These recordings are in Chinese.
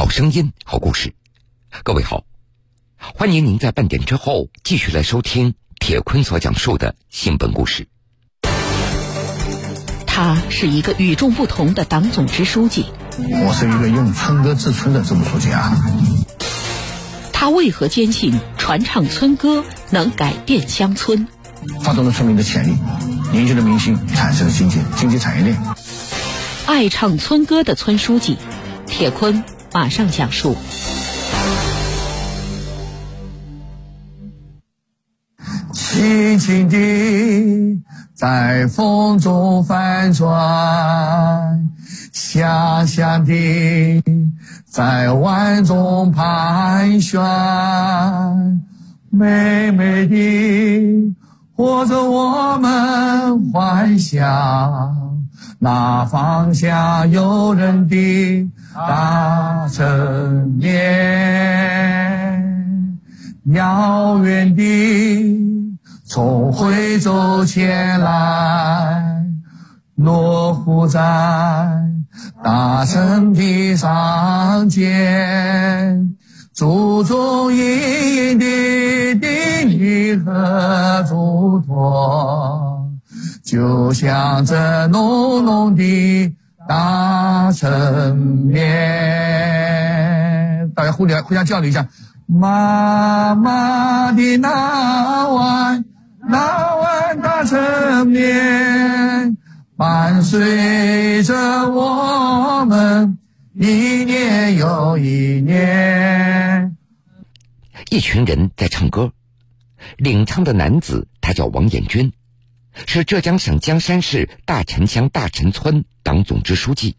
好声音，好故事。各位好，欢迎您在半点之后继续来收听铁坤所讲述的新闻故事。他是一个与众不同的党总支书记。我是一个用村歌治村的支部书记啊。他为何坚信传唱村歌能改变乡村？发动了村民的潜力，凝聚了民心，产生了经济经济产业链。爱唱村歌的村书记，铁坤马上讲述。轻轻地在风中翻转，香香地在碗中盘旋，美美的活着我们幻想。那方向有人的大成年，遥远的从惠州前来，落户在大城的上间，注重阴影的定义和嘱托。就像这浓浓的大成面，大家互相互相交流一下。妈妈的那碗那碗大成面，伴随着我们一年又一年。一群人在唱歌，领唱的男子他叫王彦军。是浙江省江山市大陈乡大陈村党总支书记，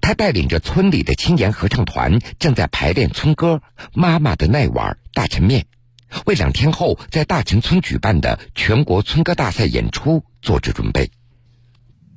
他带领着村里的青年合唱团正在排练村歌《妈妈的那碗大陈面》，为两天后在大陈村举办的全国村歌大赛演出做着准备。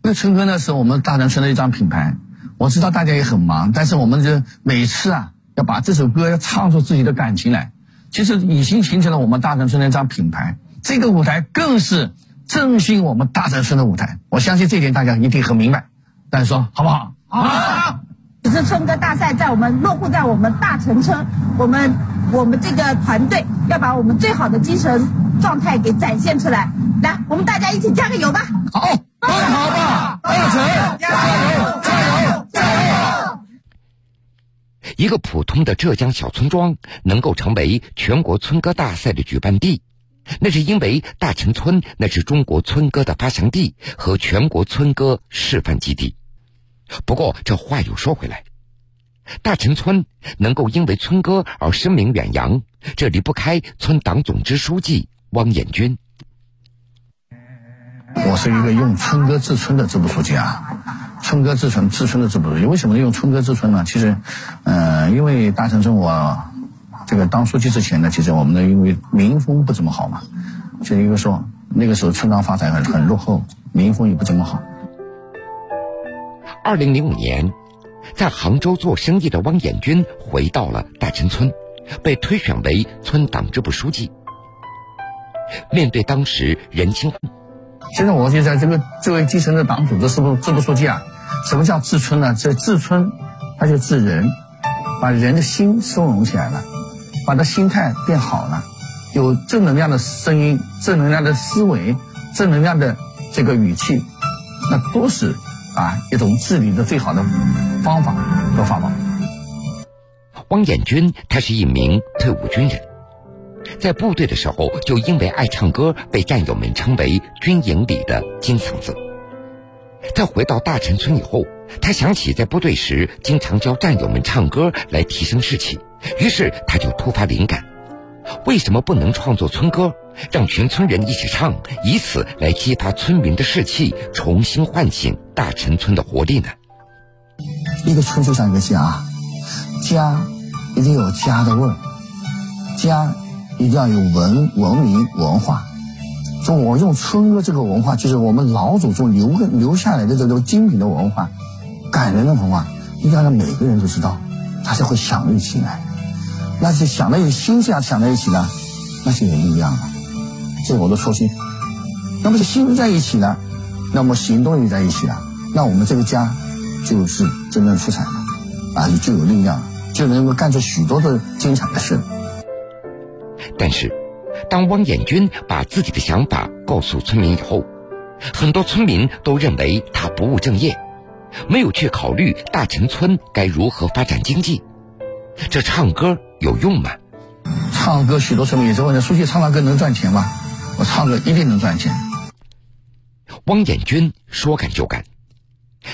那村歌呢，是我们大陈村的一张品牌。我知道大家也很忙，但是我们就每次啊，要把这首歌要唱出自己的感情来，其实已经形成了我们大陈村的一张品牌。这个舞台更是。振兴我们大城市的舞台，我相信这点大家一定很明白。大家说好不好？好。这是春歌大赛，在我们落户在我们大城村，我们我们这个团队要把我们最好的精神状态给展现出来。来，我们大家一起加个油吧！好，干好吧，大城，加油，加油，加油！一个普通的浙江小村庄能够成为全国村歌大赛的举办地。那是因为大陈村那是中国村歌的发祥地和全国村歌示范基地。不过这话又说回来，大陈村能够因为村歌而声名远扬，这离不开村党总支书记汪彦军。我是一个用村歌治村的支部书记啊，村歌治村治村的支部书记。为什么用村歌治村呢？其实，嗯，因为大陈村我。这个当书记之前呢，其实我们呢，因为民风不怎么好嘛，就一个说那个时候村庄发展很很落后，民风也不怎么好。二零零五年，在杭州做生意的汪彦军回到了大陈村，被推选为村党支部书记。面对当时人情，现在我就在这个这位基层的党组织支部支部书记啊，什么叫治村呢？这治村，它就治人，把人的心收拢起来了。把他心态变好了，有正能量的声音、正能量的思维、正能量的这个语气，那都是啊一种治理的最好的方法和法宝。汪彦军他是一名退伍军人，在部队的时候就因为爱唱歌被战友们称为军营里的金嗓子。在回到大陈村以后，他想起在部队时经常教战友们唱歌来提升士气。于是他就突发灵感，为什么不能创作村歌，让全村人一起唱，以此来激发村民的士气，重新唤醒大陈村的活力呢？一个村就像一个家，家一定有家的味儿，家一定要有文文明文化。就我用村歌这个文化，就是我们老祖宗留留下来的这种精品的文化，感人的文化，一定要让每个人都知道，他才会想得起来。那是想在一起，心想想在一起呢，那就有力量了。这是我的初心。那么心在一起呢，那么行动也在一起了，那我们这个家就是真正出彩了，啊，就有力量，就。就能够干出许多的精彩的事。但是，当汪衍军把自己的想法告诉村民以后，很多村民都认为他不务正业，没有去考虑大陈村该如何发展经济。这唱歌有用吗？唱歌，许多村民也在问：书记唱唱歌能赚钱吗？我唱歌一定能赚钱。汪衍军说干就干，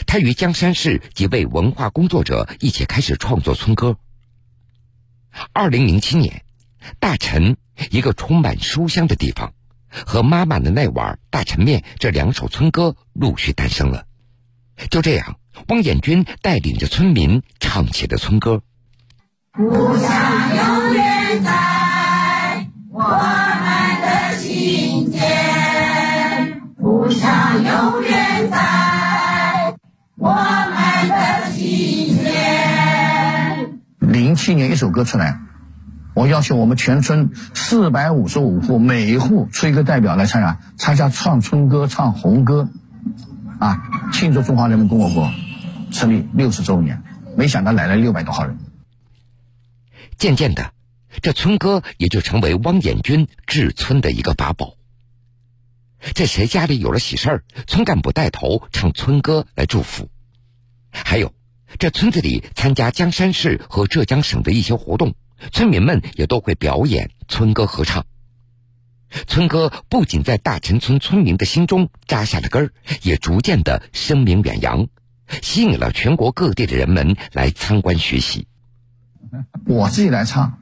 他与江山市几位文化工作者一起开始创作村歌。二零零七年，大陈一个充满书香的地方，和妈妈的那碗大陈面这两首村歌陆续诞生了。就这样，汪衍军带领着村民唱起了村歌。故乡永远在我们的心间，故乡永远在我们的心间。零七年一首歌出来，我要求我们全村四百五十五户每一户出一个代表来参加，参加唱春歌、唱红歌，啊，庆祝中华人民共和国成立六十周年。没想到来了六百多号人。渐渐的，这村歌也就成为汪衍军治村的一个法宝。这谁家里有了喜事儿，村干部带头唱村歌来祝福。还有，这村子里参加江山市和浙江省的一些活动，村民们也都会表演村歌合唱。村歌不仅在大陈村村民的心中扎下了根儿，也逐渐的声名远扬，吸引了全国各地的人们来参观学习。我自己来唱，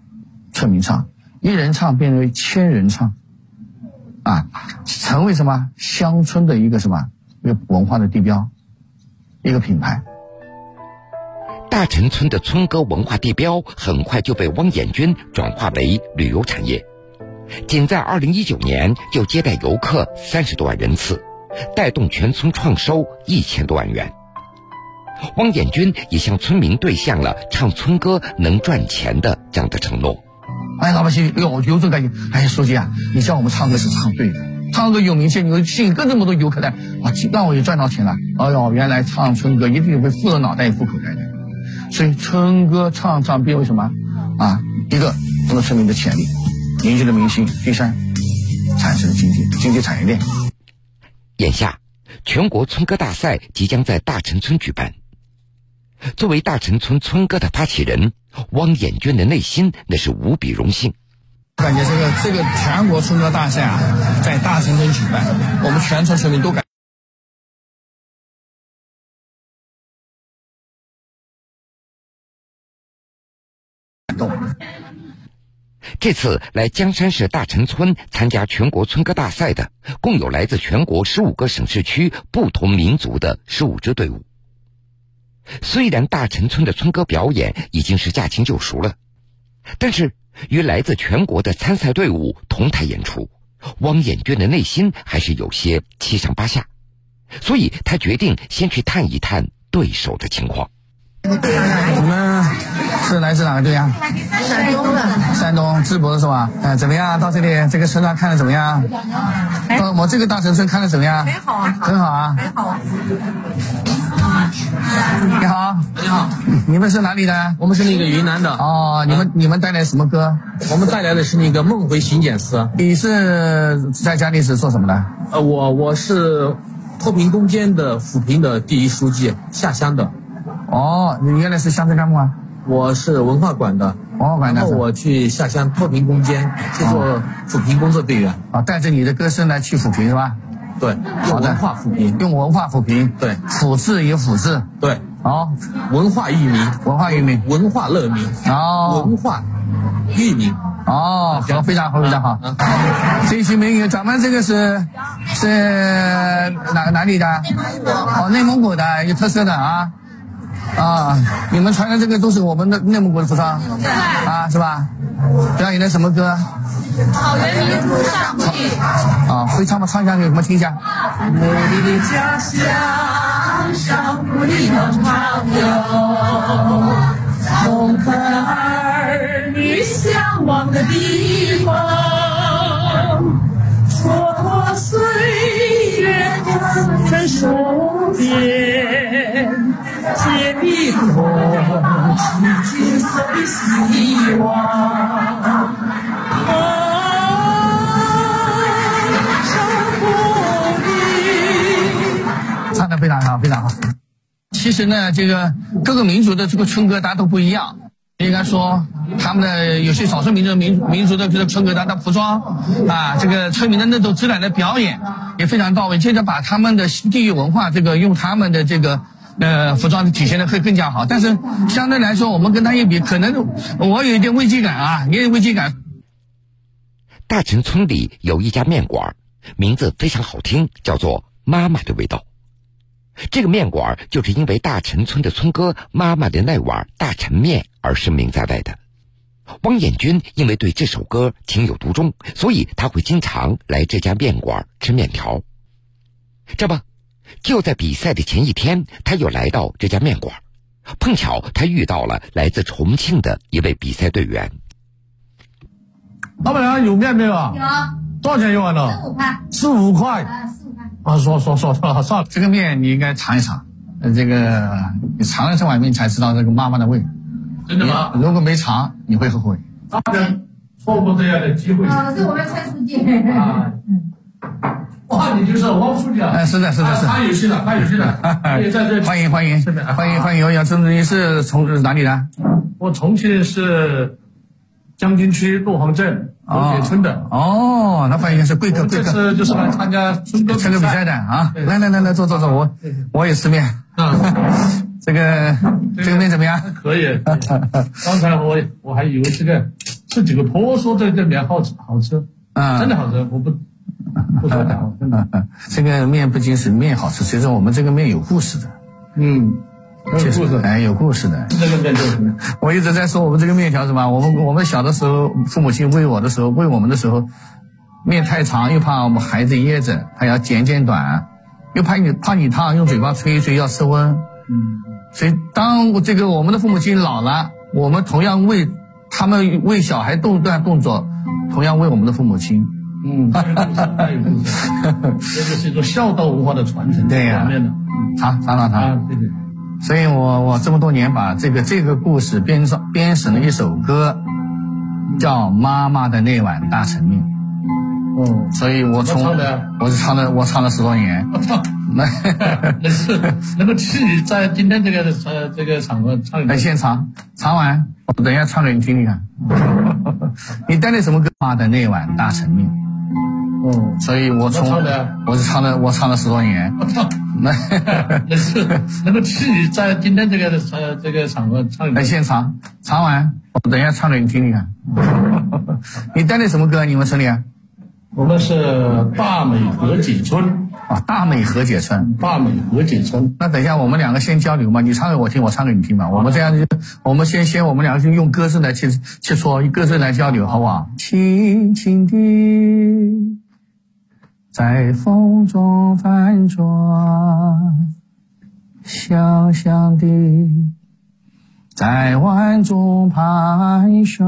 村民唱，一人唱变为千人唱，啊，成为什么乡村的一个什么一个文化的地标，一个品牌。大陈村的村歌文化地标很快就被汪衍军转化为旅游产业，仅在二零一九年就接待游客三十多万人次，带动全村创收一千多万元。汪建军也向村民兑现了唱村歌能赚钱的这样的承诺。哎，老百姓有有种感觉，哎，书记啊，你叫我们唱歌是唱对的，唱歌有名气，你吸引更这么多游客来，啊，让我也赚到钱了。哎呦，原来唱村歌一定会富了脑袋也富口袋的。所以村歌唱唱变为什么？啊，一个我们村民的潜力，凝聚了民心，第三，产生了经济经济产业链。眼下，全国村歌大赛即将在大陈村举办。作为大陈村村歌的发起人，汪衍军的内心那是无比荣幸。感觉这个这个全国村歌大赛啊，在大陈村举办，我们全村村民都感动。这次来江山市大陈村参加全国村歌大赛的，共有来自全国十五个省市区不同民族的十五支队伍。虽然大陈村的村歌表演已经是驾轻就熟了，但是与来自全国的参赛队伍同台演出，汪艳娟的内心还是有些七上八下，所以她决定先去探一探对手的情况。你们是来自哪个队啊？山东的。山东淄博的是吧？嗯，怎么样？到这里这个村庄看的怎么样？到我这个大陈村看的怎么样？很好啊。很好啊。很好。你好，你好，你们是哪里的？我们是那个云南的。哦，你们你们带来什么歌？我们带来的是那个《梦回巡检司》。你是在家里是做什么的？呃，我我是脱贫攻坚的扶贫的第一书记，下乡的。哦，你原来是乡村干部啊？我是文化馆的，文化馆的。然后我去下乡脱贫攻坚，去做扶贫工作队员。啊，带着你的歌声来去扶贫是吧？对，用文化扶贫，用文化扶贫。对，抚治也抚治。对，好，文化育民，文化育民，文化乐民。哦，文化育民。哦，行，非常好，非常好。这群美女，咱们这个是是哪哪里的？哦，内蒙古的，有特色的啊。啊，你们穿的这个都是我们的内蒙古的服装，啊，是吧？表演的什么歌？草原民族上古里。啊，会唱吗？唱一下给我们听一下。美丽的家乡，上古里的长流，同和儿女向往的地方，蹉跎岁月，成手边。谢你空气金色的希望。唱的非常好，非常好。其实呢，这个各个民族的这个春歌大家都不一样。应该说，他们的有些少数民族民民族的这个春歌，他的服装啊，这个村民的那种自然的表演也非常到位。接着把他们的地域文化，这个用他们的这个呃服装体现的会更加好。但是相对来说，我们跟他一比，可能我有一点危机感啊，也有危机感。大陈村里有一家面馆，名字非常好听，叫做“妈妈的味道”。这个面馆就是因为大陈村的村歌《妈妈的那碗大陈面》而声名在外的。汪彦军因为对这首歌情有独钟，所以他会经常来这家面馆吃面条。这不，就在比赛的前一天，他又来到这家面馆，碰巧他遇到了来自重庆的一位比赛队员。老板娘有面没有啊？有，多少钱一碗呢？十五块。十五块。啊，十五块。啊，说说说说算了，这个面你应该尝一尝，呃，这个你尝了这碗面才知道这个妈妈的味。真的吗？如果没尝，你会后悔。差点错过这样的机会。啊，是我们蔡书记。啊。哇，你就是汪书记啊？哎，是的，是的，是。他有戏了，他有戏了。也在这。欢迎欢迎，欢迎欢迎，杨郑你是从哪里的？我重庆是江津区陆杭镇河解村的。哦，那欢迎是贵客贵客。这次就是来参加春歌春歌比赛的啊！来来来来，坐坐坐，我我也吃面。啊，这个这个面怎么样？可以。刚才我我还以为这个是几个婆说这这面好吃好吃。啊，真的好吃，我不。不说假话，真的。这个面不仅是面好吃，其实我们这个面有故事的。嗯，有故事，哎，有故事的。这个面就是什么？我一直在说我们这个面条什么？我们我们小的时候，父母亲喂我的时候，喂我们的时候，面太长又怕我们孩子噎着，还要剪剪短，又怕你怕你烫，用嘴巴吹一吹要升温。嗯。所以当我这个我们的父母亲老了，我们同样喂他们喂小孩动段动作，同样为我们的父母亲。嗯，这就是一种孝道文化的传承。对呀，尝尝尝尝，对对。所以我我这么多年把这个这个故事编上编成了一首歌，叫《妈妈的那碗大陈面》。哦，所以我从我是唱了我唱了十多年。那能是能够替你在今天这个呃这个场合唱？来现场唱完，我等一下唱给你听听看。你带的什么歌？妈的那碗大陈面。哦，所以我从我是唱了我唱了十多年。那那是能够替你在今天这个呃这个场合唱。来现场唱完，我等一下唱给你听听看。你带的什么歌？你们村里？我们是大美和解村啊，大美和解村，大美和解村。那等一下我们两个先交流嘛，你唱给我听，我唱给你听嘛。我们这样就，我们先先我们两个就用歌声来切切磋，用歌声来交流，好不好？轻轻地。在风中翻转，小小的在万中盘旋。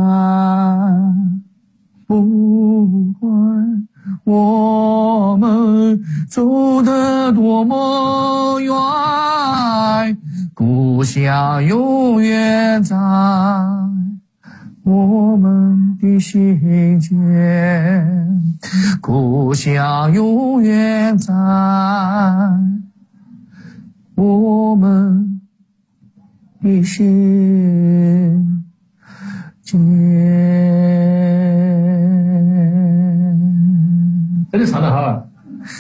不管我们走得多么远，故乡永远在。我们的心间，故乡永远在我们的心间。这里唱的好，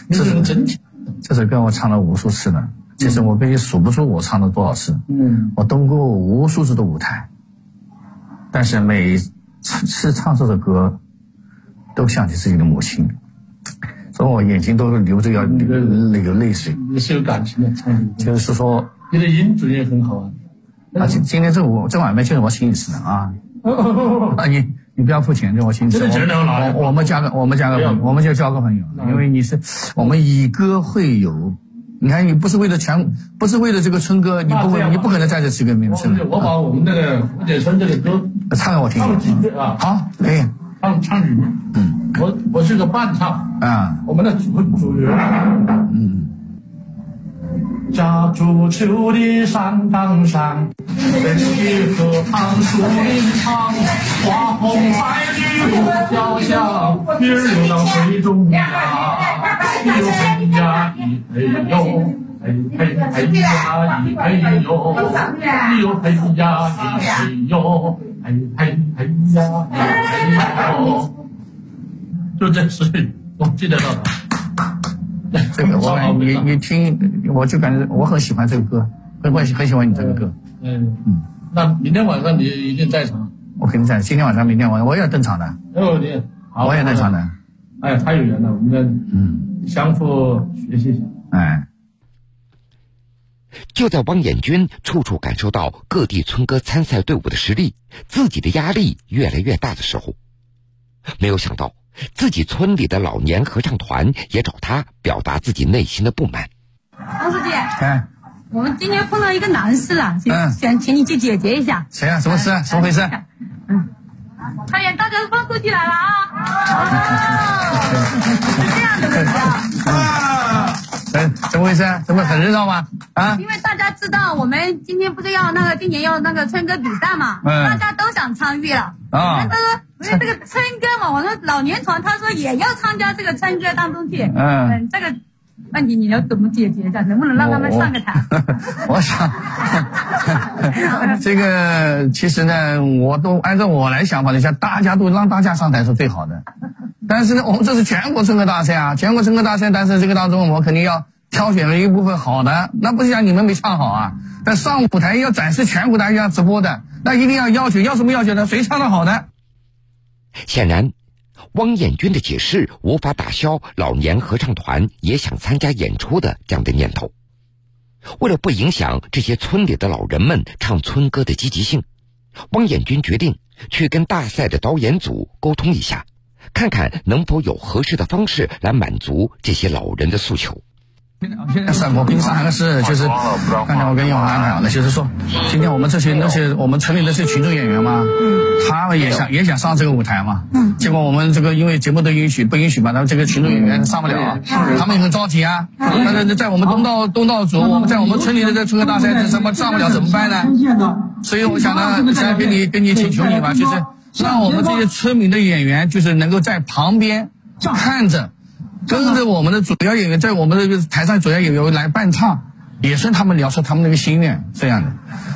这是真情。这首歌我唱了无数次了，其实我跟你数不出我唱了多少次。嗯，我登过无数次的舞台。但是每次唱这首歌，都想起自己的母亲，所以我眼睛都流着要流流泪水。你是有感情的，唱就是说你的音准也很好啊。啊，今今天这我这碗饭就是我请你吃的啊。啊，你你不要付钱，这我请你吃。我我们加个我们加个朋我们就交个朋友，因为你是我们以歌会友。你看，你不是为了全，不是为了这个春哥，你不会，你不可能在这吃个面吃我把我们那个胡解村这个歌唱给我听。唱几句啊？好，可以。唱唱几句。嗯。我我是个伴唱。啊。我们的主主人。嗯。家住秋的山岗上，北的河畔树林旁，花红彩绿路飘香，鱼儿游到水中央。嘿呦嘿呀咦嘿呦，嘿嘿嘿呀咦嘿呦，嘿呦嘿呀咦嘿呦，嘿嘿嘿呀咦嘿呦。就这诗，我记得到的。这个我你你听，我就感觉我很喜欢这个歌，很很很喜欢你这个歌。嗯嗯，那明天晚上你一定在场？我肯定在。今天晚上、明天晚上我也要登场的。没问题，我也登场的。哎，太有缘了，我们嗯相互学习一下。哎，就在汪衍军处处感受到各地村歌参赛队伍的实力，自己的压力越来越大的时候，没有想到。自己村里的老年合唱团也找他表达自己内心的不满。王书记，哎，我们今天碰到一个难事了，想想请你去解决一下。谁啊？什么事？怎么回事？嗯，快点大家方书记来了啊！是这样的。嗯，怎么回事？怎么很热闹吗？啊？因为大家知道，我们今天不是要那个今年要那个春歌比赛嘛，大家都想参与了。啊。那个。因为这个春歌嘛，我说老年团他说也要参加这个春歌当中去。嗯，这个问题你要怎么解决一下？能不能让他们上个台？我想，这个其实呢，我都按照我来想法的，像大家都让大家上台是最好的。但是呢，我们这是全国春歌大赛啊，全国春歌大赛，但是这个当中我肯定要挑选了一部分好的。那不是讲你们没唱好啊？但上舞台要展示全国大家直播的，那一定要要求，要什么要求呢？谁唱的好的？显然，汪彦军的解释无法打消老年合唱团也想参加演出的这样的念头。为了不影响这些村里的老人们唱村歌的积极性，汪彦军决定去跟大赛的导演组沟通一下，看看能否有合适的方式来满足这些老人的诉求。现在是我跟上海的是，就是刚才我跟永华讲的，就是说，今天我们这些那些我们村里那些群众演员嘛，嗯，他们也想也想上这个舞台嘛，嗯，结果我们这个因为节目的允许不允许嘛，他们这个群众演员上不了，他们也很着急啊，那那在我们东道东道主，我们在我们村里的这春歌大赛这什么上不了怎么办呢？所以我想呢，现在跟你跟你请求你吧，就是让我们这些村民的演员，就是能够在旁边看着。跟着我们的主要演员，在我们这个台上主要演员来伴唱，也是他们聊出他们那个心愿这样的。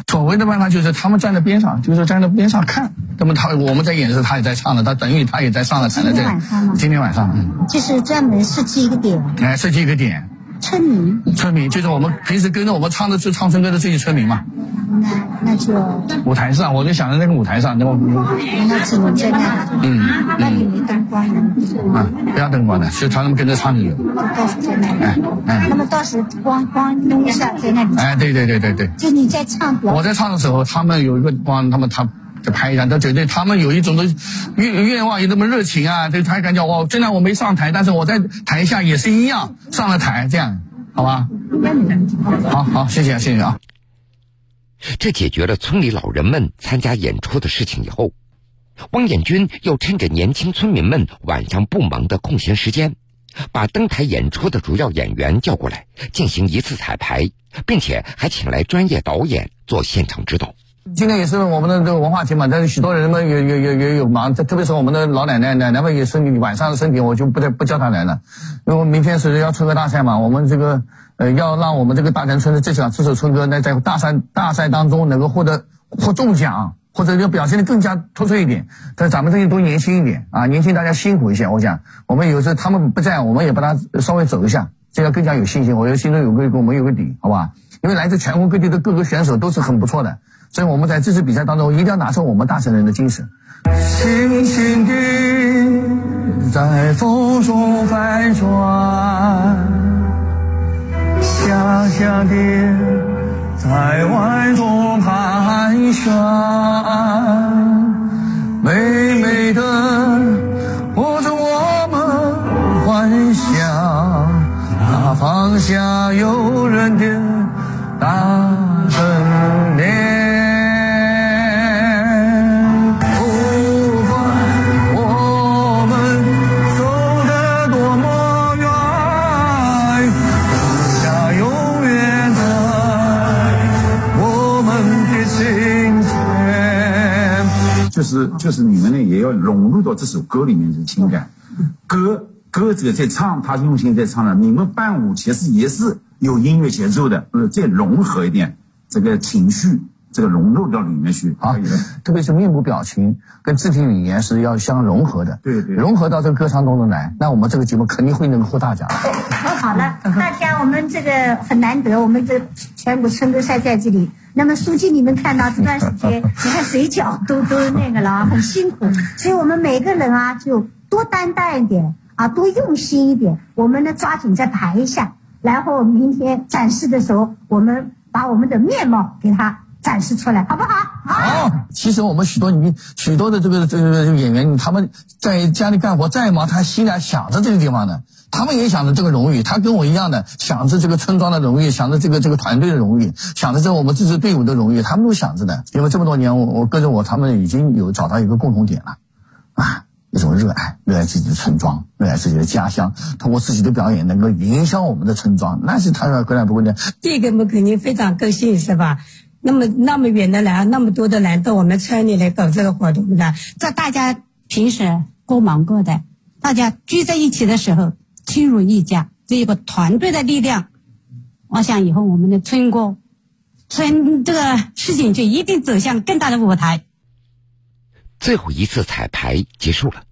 所谓的办法就是他们站在边上，就是站在边上看。那么他我们在演的时候，他也在唱的，他等于他也在上了台的这个。今天晚上今天晚上，嗯，就是专门设计一个点。来，设计一个点。村民，村民就是我们平时跟着我们唱的是唱春歌的这些村民嘛。那那就舞台上，我就想着那个舞台上，那么那只能在那。嗯，那里没灯光呢。啊，不要灯光的，就他们跟着唱就有。到时在那里。哎哎。那么到时光光弄一下在那里。哎，对对对对对。就你在唱。我在唱的时候，他们有一个光，他们他。就拍一张，他觉得他们有一种的愿愿望，有那么热情啊！就他感觉我虽然我没上台，但是我在台下也是一样上了台，这样好吧？好好，谢谢谢谢啊！这解决了村里老人们参加演出的事情以后，汪彦军又趁着年轻村民们晚上不忙的空闲时间，把登台演出的主要演员叫过来进行一次彩排，并且还请来专业导演做现场指导。今天也是我们的这个文化节嘛，但是许多人们也也也也有忙，特别是我们的老奶奶，奶奶们也是晚上的身体，我就不再不叫她来了，因为明天是要春歌大赛嘛，我们这个呃要让我们这个大南村的这场这首春歌呢，在大赛大赛当中能够获得获中奖，或者要表现的更加突出一点，在咱们这些都年轻一点啊，年轻大家辛苦一些，我讲我们有时候他们不在，我们也帮他稍微走一下，这样更加有信心，我觉得心中有个我们有个底，好吧？因为来自全国各地的各个选手都是很不错的。所以我们在这次比赛当中，一定要拿出我们大神人的精神。轻轻地在风中翻转，香香地在碗中盘旋，美美的握着我们幻想，那方向有人的大就是就是你们呢也要融入到这首歌里面的情感。歌歌者在唱，他用心在唱了。你们伴舞其实也是有音乐节奏的，呃，再融合一点这个情绪，这个融入到里面去。好，特别是面部表情跟肢体语言是要相融合的。对对，融合到这个歌唱当中来，那我们这个节目肯定会能够获大奖。好了，大家我们这个很难得，我们这全部春歌赛在这里，那么书记你们看到这段时间，你看嘴角都都那个了啊，很辛苦，所以我们每个人啊就多担待一点啊，多用心一点，我们呢抓紧再排一下，然后明天展示的时候，我们把我们的面貌给它展示出来，好不好？好，其实我们许多女许多的这个这个演员，他们在家里干活再忙，他心里还想着这个地方呢。他们也想着这个荣誉，他跟我一样的想着这个村庄的荣誉，想着这个这个团队的荣誉，想着这我们这支队伍的荣誉，他们都想着的。因为这么多年，我我跟着我，他们已经有找到一个共同点了，啊，一种热爱，热爱自己的村庄，热爱自己的家乡，通过自己的表演能够影响我们的村庄，那是他说何乐不会的。这个我肯定非常高兴，是吧？那么那么远的来，那么多的人到我们村里来搞这个活动的，这大家平时各忙各的，大家聚在一起的时候。亲如一家，这一个团队的力量，我想以后我们的村歌、村这个事情就一定走向更大的舞台。最后一次彩排结束了，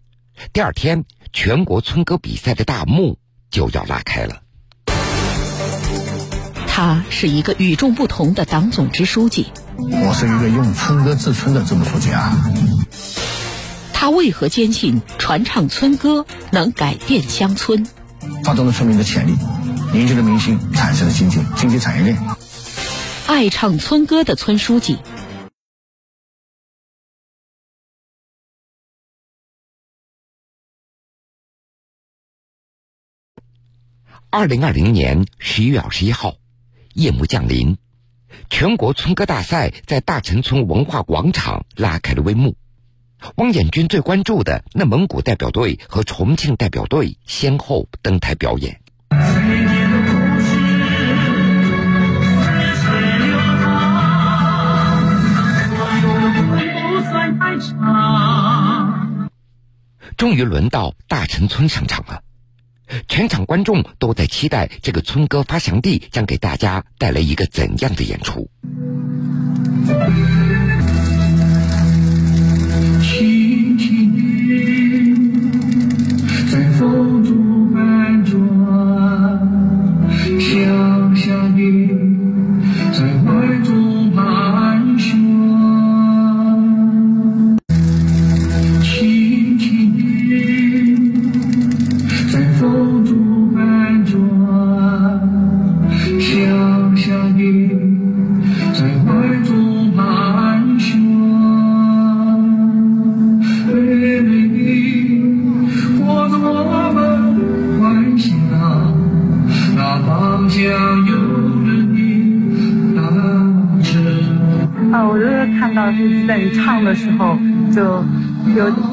第二天全国村歌比赛的大幕就要拉开了。他是一个与众不同的党总支书记。我是一个用村歌治村的支部书记啊。他为何坚信传唱村歌能改变乡村？发动了村民的潜力，凝聚了民心，产生了经济经济产业链。爱唱村歌的村书记。二零二零年十一月二十一号，夜幕降临，全国村歌大赛在大陈村文化广场拉开了帷幕。汪彦军最关注的内蒙古代表队和重庆代表队先后登台表演。终于轮到大陈村上场了，全场观众都在期待这个村歌发祥地将给大家带来一个怎样的演出。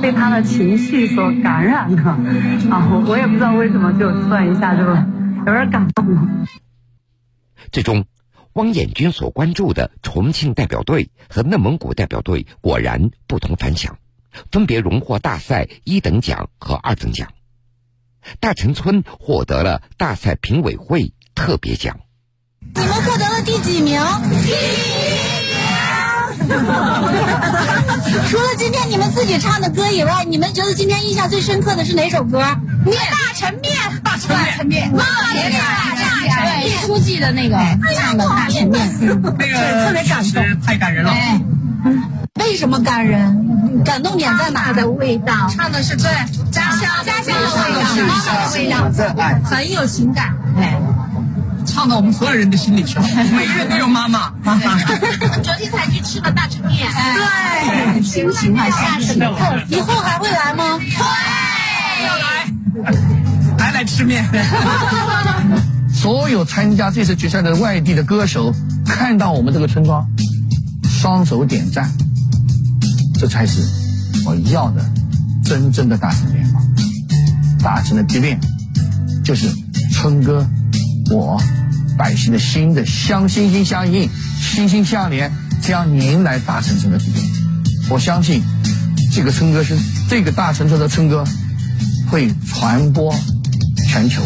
被他的情绪所感染的啊！我我也不知道为什么，就突然一下就有点感动了。最终，汪彦军所关注的重庆代表队和内蒙古代表队果然不同凡响，分别荣获大赛一等奖和二等奖。大陈村获得了大赛评委会特别奖。你们获得了第几名？除了今天你们自己唱的歌以外，你们觉得今天印象最深刻的是哪首歌？面大陈面，大陈面，妈妈面，大成面，书记的那个唱的大陈面，那个特别感动，太感人了。为什么感人？感动点在哪？的味道，唱的是对家乡家乡的味道，妈妈的味道，很有情感。哎。唱到我们所有人的心里去了，每个人都有妈妈。妈妈，昨天才去吃了大成面，对，很亲情啊，下次以后还会来吗？会，要来，还来吃面。所有参加这次决赛的外地的歌手，看到我们这个村庄，双手点赞，这才是我要的真正的大成面貌。大成的提炼，就是春哥，我。百姓的心的相心心相印，心心相连，将迎来大城市的局面。我相信，这个村歌是这个大乘村的村歌，会传播全球，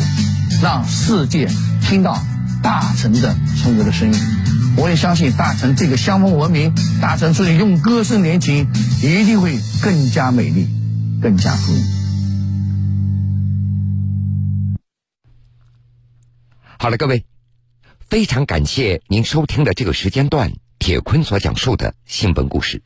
让世界听到大成的村歌的声音。我也相信大成这个乡风文明，大成村用歌声连情，一定会更加美丽，更加富裕。好了，各位，非常感谢您收听的这个时间段，铁坤所讲述的新闻故事。